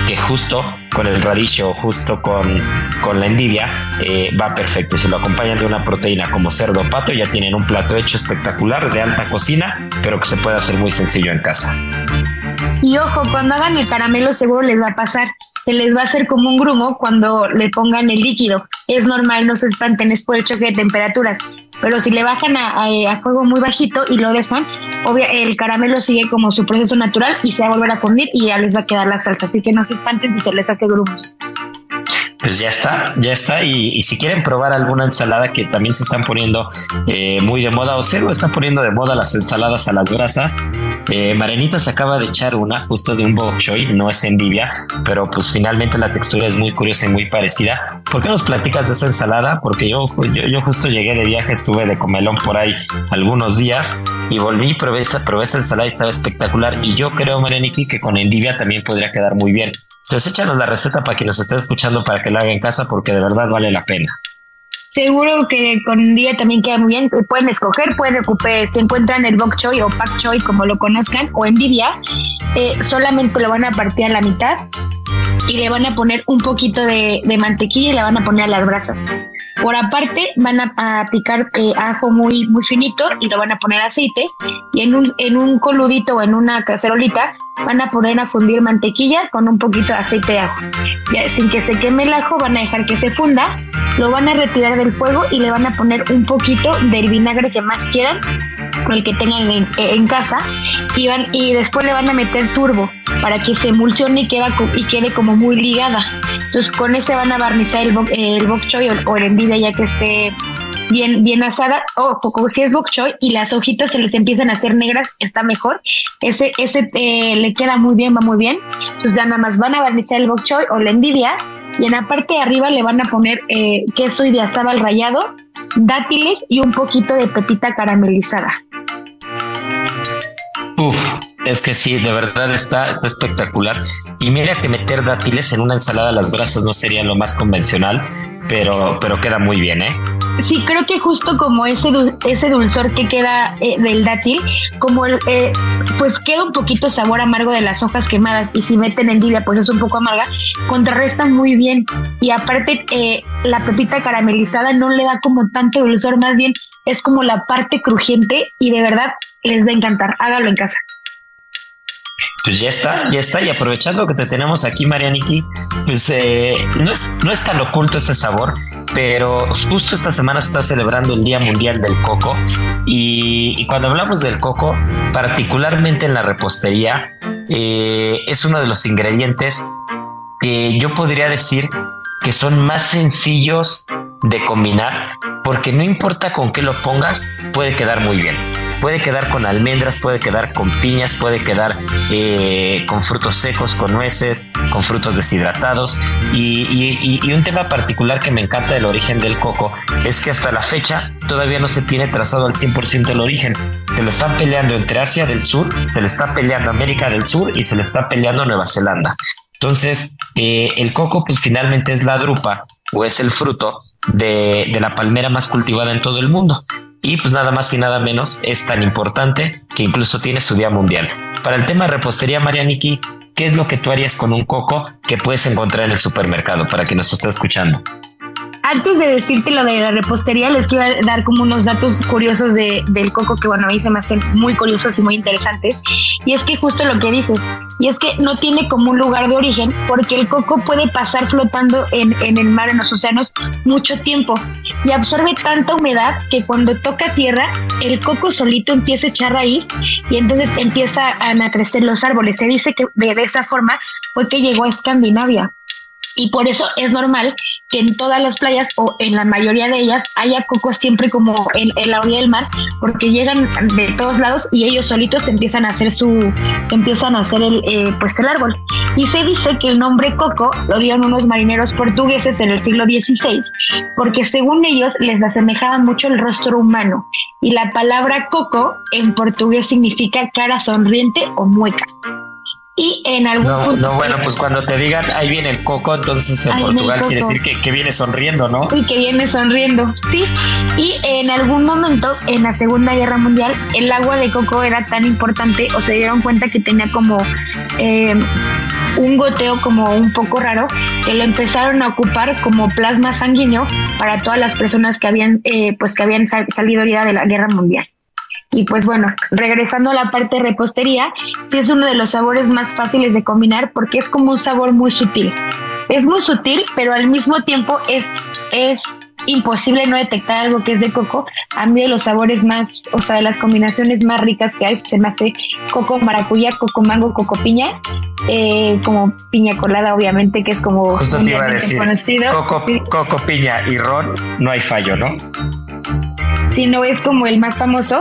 que justo con el radillo, justo con, con la endivia, eh, va perfecto. Si lo acompañan de una proteína como cerdo o pato, ya tienen un plato hecho espectacular de alta cocina, pero que se puede hacer muy sencillo en casa. Y ojo, cuando hagan el caramelo seguro les va a pasar se les va a hacer como un grumo cuando le pongan el líquido. Es normal, no se espanten, es por el choque de temperaturas. Pero si le bajan a, fuego muy bajito y lo dejan, obvia, el caramelo sigue como su proceso natural y se va a volver a fundir y ya les va a quedar la salsa. Así que no se espanten si se les hace grumos. Pues ya está, ya está. Y, si quieren probar alguna ensalada que también se están poniendo eh, muy de moda, o se lo están poniendo de moda las ensaladas a las grasas, eh, Marenita se acaba de echar una justo de un bok choy, no es endivia, pero pues finalmente la textura es muy curiosa y muy parecida. ¿Por qué nos platicas de esa ensalada? Porque yo, yo, justo llegué de viaje, estuve de comelón por ahí algunos días y volví, probé esa, probé esa ensalada y estaba espectacular. Y yo creo, Mareniki, que con endivia también podría quedar muy bien. Entonces échanos la receta para quien nos esté escuchando para que la haga en casa porque de verdad vale la pena. Seguro que con día también queda muy bien. Pueden escoger, pueden ocupar, se encuentran el bok choy o pak choy como lo conozcan o en eh, solamente lo van a partir a la mitad y le van a poner un poquito de, mantequilla y le van a poner a las brasas. Por aparte van a, picar eh, ajo muy, muy finito y lo van a poner aceite y en un, en un coludito o en una cacerolita van a poner a fundir mantequilla con un poquito de aceite de ajo. Ya, sin que se queme el ajo van a dejar que se funda, lo van a retirar del fuego y le van a poner un poquito del vinagre que más quieran el que tengan en, casa y, van, y después le van a meter turbo para que se emulsione y, quede como muy ligada. Entonces con ese van a barnizar el, el bok choy o, el envidia ya que esté bien, bien asada, o como si es bok choy y las hojitas se les empiezan a hacer negras, está mejor. Ese, ese eh, le queda muy bien, va muy bien. Entonces ya nada más van a barnizar el bok choy o la envidia y en la parte de arriba le van a poner eh, queso y de al rallado, dátiles y un poquito de pepita caramelizada. Es que sí, de verdad está, está espectacular. Y mira que meter dátiles en una ensalada a las brasas no sería lo más convencional, pero, pero queda muy bien, ¿eh? Sí, creo que justo como ese, ese dulzor que queda eh, del dátil, como el, eh, pues queda un poquito sabor amargo de las hojas quemadas y si meten endivia pues es un poco amarga, contrarresta muy bien. Y aparte eh, la pepita caramelizada no le da como tanto dulzor, más bien es como la parte crujiente y de verdad les va a encantar. Hágalo en casa. Pues ya está, ya está. Y aprovechando que te tenemos aquí, Marianiki, pues eh, no, es, no tan oculto este sabor, pero justo esta semana se está celebrando el Día Mundial del Coco. Y, cuando hablamos del coco, particularmente en la repostería, eh, es uno de los ingredientes que yo podría decir que son más sencillos de combinar porque no importa con qué lo pongas, puede quedar muy bien. Puede quedar con almendras, puede quedar con piñas, puede quedar eh, con frutos secos, con nueces, con frutos deshidratados. Y, un tema particular que me encanta del origen del coco es que hasta la fecha todavía no se tiene trazado al 100% el origen. Se lo están peleando entre Asia del Sur, se le está peleando América del Sur y se le está peleando Nueva Zelanda. Entonces, eh, el coco pues finalmente es la drupa o es el fruto de, la palmera más cultivada en todo el mundo. Y pues nada más y nada menos es tan importante que incluso tiene su día mundial. Para el tema de repostería, Marianiki, ¿qué es lo que tú harías con un coco que puedes encontrar en el supermercado para que nos esté escuchando? Antes de decirte lo de la repostería, les quiero dar como unos datos curiosos de, del coco que, bueno, a mí se me hacen muy curiosos y muy interesantes. Y es que justo lo que dices, y es que no tiene como un lugar de origen, porque el coco puede pasar flotando en, en el mar, en los océanos, mucho tiempo y absorbe tanta humedad que cuando toca tierra, el coco solito empieza a echar raíz y entonces empieza a crecer los árboles. Se dice que de esa forma fue que llegó a Escandinavia. Y por eso es normal que en todas las playas o en la mayoría de ellas haya cocos siempre como en, la orilla del mar, porque llegan de todos lados y ellos solitos empiezan a hacer su, empiezan a hacer el, eh, pues el árbol. Y se dice que el nombre coco lo dieron unos marineros portugueses en el siglo XVI, porque según ellos les asemejaba mucho el rostro humano. Y la palabra coco en portugués significa cara sonriente o mueca y en algún no, punto. No, bueno, pues cuando te digan ahí viene el coco, entonces en Portugal quiere decir que, que, viene sonriendo, ¿no? Sí, que viene sonriendo, sí. Y en algún momento, en la Segunda Guerra Mundial, el agua de coco era tan importante, o se dieron cuenta que tenía como eh, un goteo como un poco raro, que lo empezaron a ocupar como plasma sanguíneo para todas las personas que habían, eh, pues que habían salido ya de la Guerra Mundial. Y pues bueno, regresando a la parte de repostería, sí es uno de los sabores más fáciles de combinar porque es como un sabor muy sutil. Es muy sutil, pero al mismo tiempo es, es imposible no detectar algo que es de coco. A mí de los sabores más, o sea, de las combinaciones más ricas que hay, se me hace coco maracuyá, coco mango, coco piña, eh, como piña colada, obviamente, que es como Justo te iba a decir, conocido. Coco, coco, piña y ron, no hay fallo, ¿no? Si no es como el más famoso,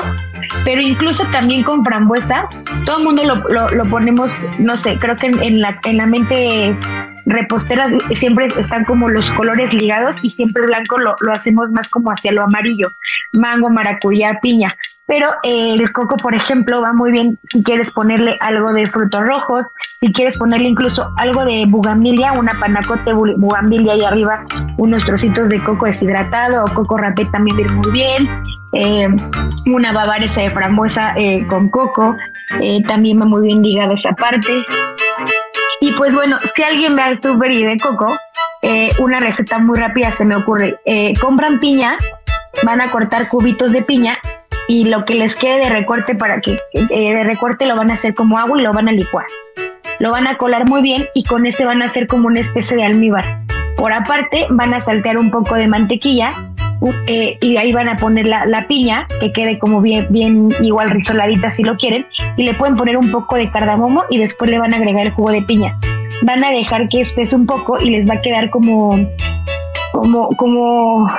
pero incluso también con frambuesa, todo el mundo lo, lo, ponemos, no sé, creo que en, en, la, en la mente repostera siempre están como los colores ligados y siempre blanco lo, lo hacemos más como hacia lo amarillo, mango, maracuyá, piña. Pero el coco, por ejemplo, va muy bien si quieres ponerle algo de frutos rojos, si quieres ponerle incluso algo de bugambilia, una panacote bugambilia y arriba unos trocitos de coco deshidratado o coco rapé también viene muy bien, eh, una bavaresa de frambuesa eh, con coco, eh, también va muy bien ligada esa parte. Y pues bueno, si alguien ve al súper y de coco, una receta muy rápida se me ocurre. Compran piña, van a cortar cubitos de piña y lo que les quede de recorte para que eh, de recorte lo van a hacer como agua y lo van a licuar. Lo van a colar muy bien y con ese van a hacer como una especie de almíbar. Por aparte van a saltear un poco de mantequilla eh, y ahí van a poner la, la, piña que quede como bien, bien igual rizoladita si lo quieren y le pueden poner un poco de cardamomo y después le van a agregar el jugo de piña. Van a dejar que espese un poco y les va a quedar como, como, como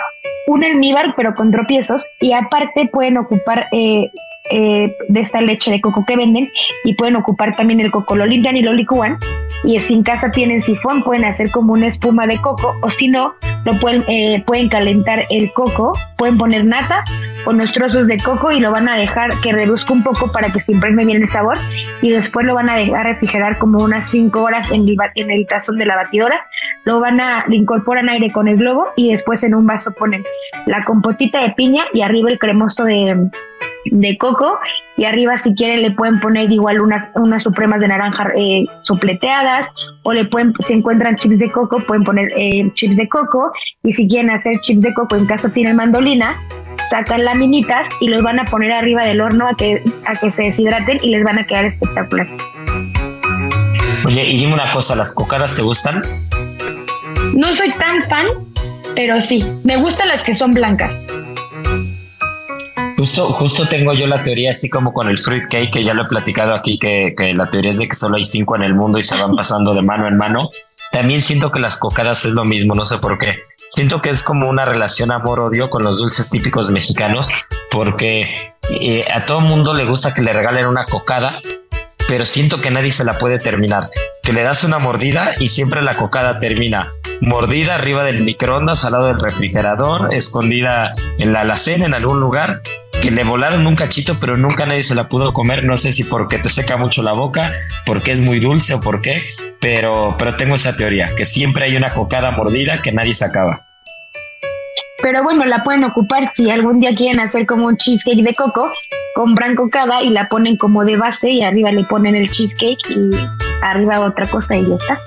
un almíbar pero con tropiezos y aparte pueden ocupar eh, eh, de esta leche de coco que venden y pueden ocupar también el coco, lo limpian y lo licúan y si en casa tienen sifón pueden hacer como una espuma de coco o si no lo pueden eh, pueden calentar el coco pueden poner nata o unos trozos de coco y lo van a dejar que reduzca un poco para que se impregne bien el sabor y después lo van a dejar refrigerar como unas 5 horas en el, en tazón de la batidora. Lo van a le incorporan aire con el globo y después en un vaso ponen la compotita de piña y arriba el cremoso de de coco y arriba si quieren le pueden poner igual unas, unas supremas de naranja eh, supleteadas o le pueden, si encuentran chips de coco, pueden poner eh, chips de coco y si quieren hacer chips de coco en caso tienen mandolina, sacan laminitas y los van a poner arriba del horno a que, a que se deshidraten y les van a quedar espectaculares. Oye, y dime una cosa, ¿las cocadas te gustan? No soy tan fan, pero sí, me gustan las que son blancas. Justo, justo tengo yo la teoría así como con el fruit cake, que ya lo he platicado aquí, que, que, la teoría es de que solo hay cinco en el mundo y se van [laughs] pasando de mano en mano. También siento que las cocadas es lo mismo, no sé por qué. Siento que es como una relación amor-odio con los dulces típicos mexicanos, porque eh, a todo mundo le gusta que le regalen una cocada, pero siento que nadie se la puede terminar. Que le das una mordida y siempre la cocada termina mordida arriba del microondas, al lado del refrigerador, escondida en la alacena en algún lugar, que le volaron un cachito, pero nunca nadie se la pudo comer. No sé si porque te seca mucho la boca, porque es muy dulce o por qué, pero, pero tengo esa teoría, que siempre hay una cocada mordida que nadie se acaba. Pero bueno, la pueden ocupar si algún día quieren hacer como un cheesecake de coco, compran cocada y la ponen como de base y arriba le ponen el cheesecake y arriba otra cosa y ya está.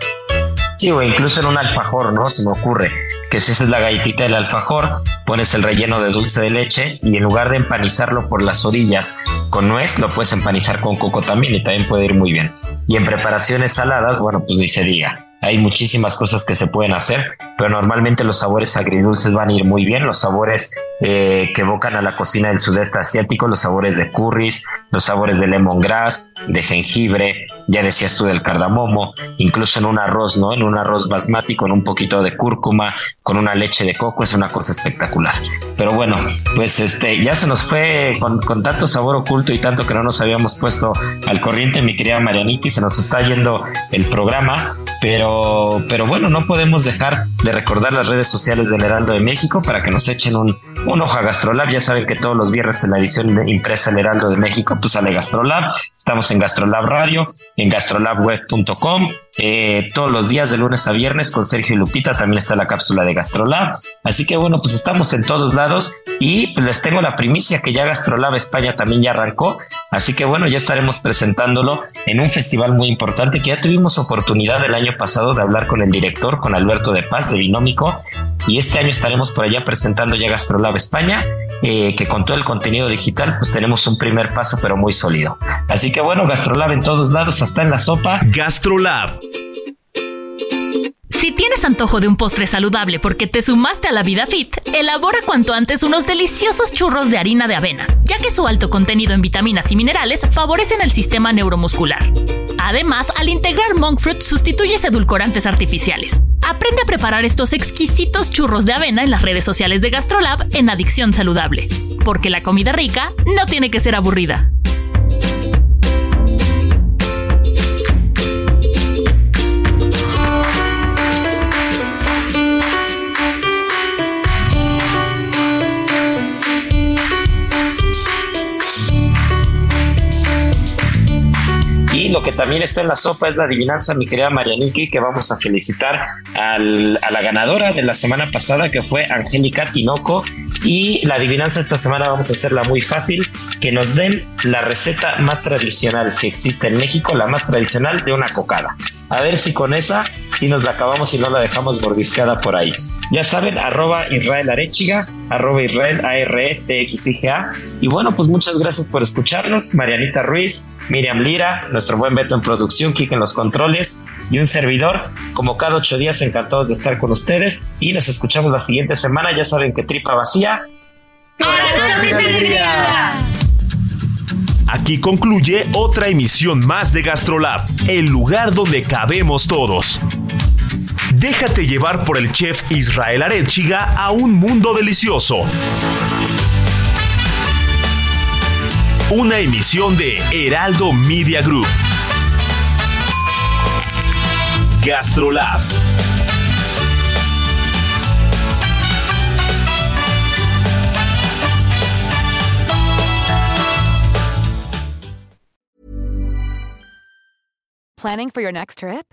Sí, o incluso en un alfajor, ¿no? Se me ocurre que si es la galletita del alfajor, pones el relleno de dulce de leche y en lugar de empanizarlo por las orillas con nuez, lo puedes empanizar con coco también y también puede ir muy bien. Y en preparaciones saladas, bueno, pues ni se diga. Hay muchísimas cosas que se pueden hacer, pero normalmente los sabores agridulces van a ir muy bien. Los sabores eh, que evocan a la cocina del sudeste asiático, los sabores de curries, los sabores de lemongrass, de jengibre, ya decías tú del cardamomo, incluso en un arroz, ¿no? En un arroz basmati con un poquito de cúrcuma, con una leche de coco, es una cosa espectacular. Pero bueno, pues este, ya se nos fue con, con tanto sabor oculto y tanto que no nos habíamos puesto al corriente, mi querida Marianiki, se nos está yendo el programa, pero, pero bueno, no podemos dejar de recordar las redes sociales del Heraldo de México para que nos echen un, un ojo a Gastrolab. Ya saben que todos los viernes en la edición impresa del Heraldo de México, pues sale Gastrolab. Estamos en Gastrolab Radio, en gastrolabweb.com. Eh, todos los días de lunes a viernes con Sergio y Lupita también está la cápsula de Gastrolab. Así que bueno, pues estamos en todos lados y pues les tengo la primicia que ya Gastrolab España también ya arrancó. Así que bueno, ya estaremos presentándolo en un festival muy importante que ya tuvimos oportunidad el año pasado de hablar con el director, con Alberto de Paz de Binómico. Y este año estaremos por allá presentando ya Gastrolab España, eh, que con todo el contenido digital pues tenemos un primer paso pero muy sólido. Así que bueno, Gastrolab en todos lados, hasta en la sopa. Gastrolab Si tienes antojo de un postre saludable porque te sumaste a la vida fit, elabora cuanto antes unos deliciosos churros de harina de avena, ya que su alto contenido en vitaminas y minerales favorecen el sistema neuromuscular. Además, al integrar monk fruit sustituyes edulcorantes artificiales. Aprende a preparar estos exquisitos churros de avena en las redes sociales de GastroLab en Adicción Saludable, porque la comida rica no tiene que ser aburrida. Lo que también está en la sopa es la adivinanza, mi querida Marianiki, que vamos a felicitar a la ganadora de la semana pasada, que fue Angélica Tinoco. Y la adivinanza esta semana vamos a hacerla muy fácil, que nos den la receta más tradicional que existe en México, la más tradicional de una cocada. A ver si con esa, si nos la acabamos y no la dejamos mordiscada por ahí. Ya saben, arroba Israel Arechiga, arroba Israel A-R-E-T-X-I-G-A. Y bueno, pues muchas gracias por escucharnos. Marianita Ruiz, Miriam Lira, nuestro buen Beto en producción, Kike en los controles y un servidor. Como cada ocho días, encantados de estar con ustedes. Y nos escuchamos la siguiente semana. Ya saben que tripa vacía. Aquí concluye otra emisión más de GastroLab, el lugar donde cabemos todos. Déjate llevar por el chef Israel Arechiga a un mundo delicioso. Una emisión de Heraldo Media Group. GastroLab. Planning for your next trip?